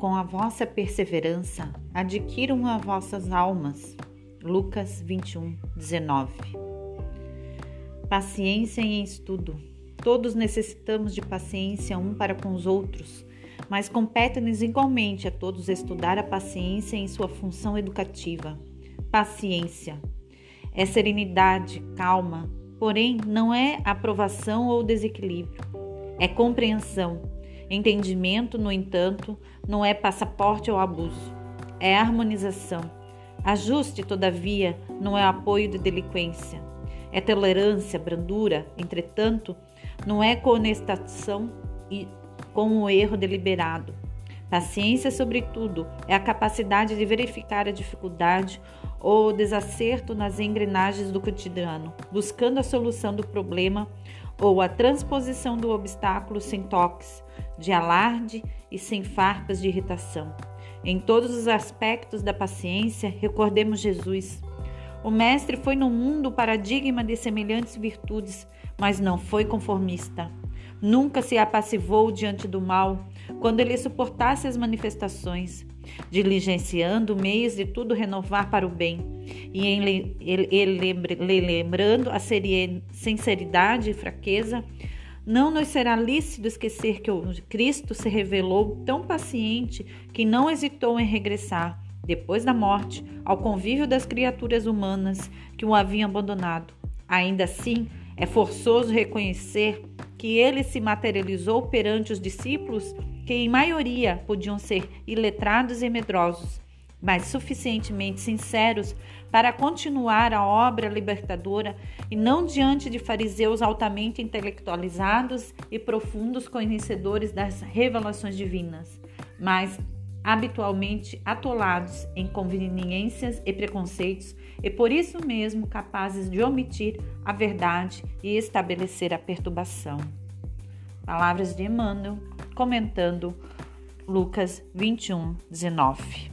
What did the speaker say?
com a vossa perseverança, adquiram as vossas almas. Lucas 21, 19. Paciência em estudo. Todos necessitamos de paciência um para com os outros, mas compete-nos igualmente a todos estudar a paciência em sua função educativa. Paciência é serenidade, calma, porém não é aprovação ou desequilíbrio, é compreensão. Entendimento, no entanto, não é passaporte ao abuso, é harmonização. Ajuste, todavia, não é apoio de delinquência, é tolerância, brandura, entretanto, não é conestação com o erro deliberado. Paciência, sobretudo, é a capacidade de verificar a dificuldade ou desacerto nas engrenagens do cotidiano, buscando a solução do problema ou a transposição do obstáculo sem toques de alarde e sem farpas de irritação. Em todos os aspectos da paciência, recordemos Jesus. O Mestre foi no mundo paradigma de semelhantes virtudes, mas não foi conformista. Nunca se apassivou diante do mal, quando ele suportasse as manifestações, diligenciando meios de tudo renovar para o bem, e em ele, lembrando a sinceridade e fraqueza, não nos será lícito esquecer que o Cristo se revelou tão paciente que não hesitou em regressar, depois da morte, ao convívio das criaturas humanas que o haviam abandonado. Ainda assim, é forçoso reconhecer que ele se materializou perante os discípulos, que em maioria podiam ser iletrados e medrosos, mas suficientemente sinceros para continuar a obra libertadora e não diante de fariseus altamente intelectualizados e profundos conhecedores das revelações divinas, mas habitualmente atolados em conveniências e preconceitos e por isso mesmo capazes de omitir a verdade e estabelecer a perturbação. Palavras de Emmanuel comentando Lucas 21, 19.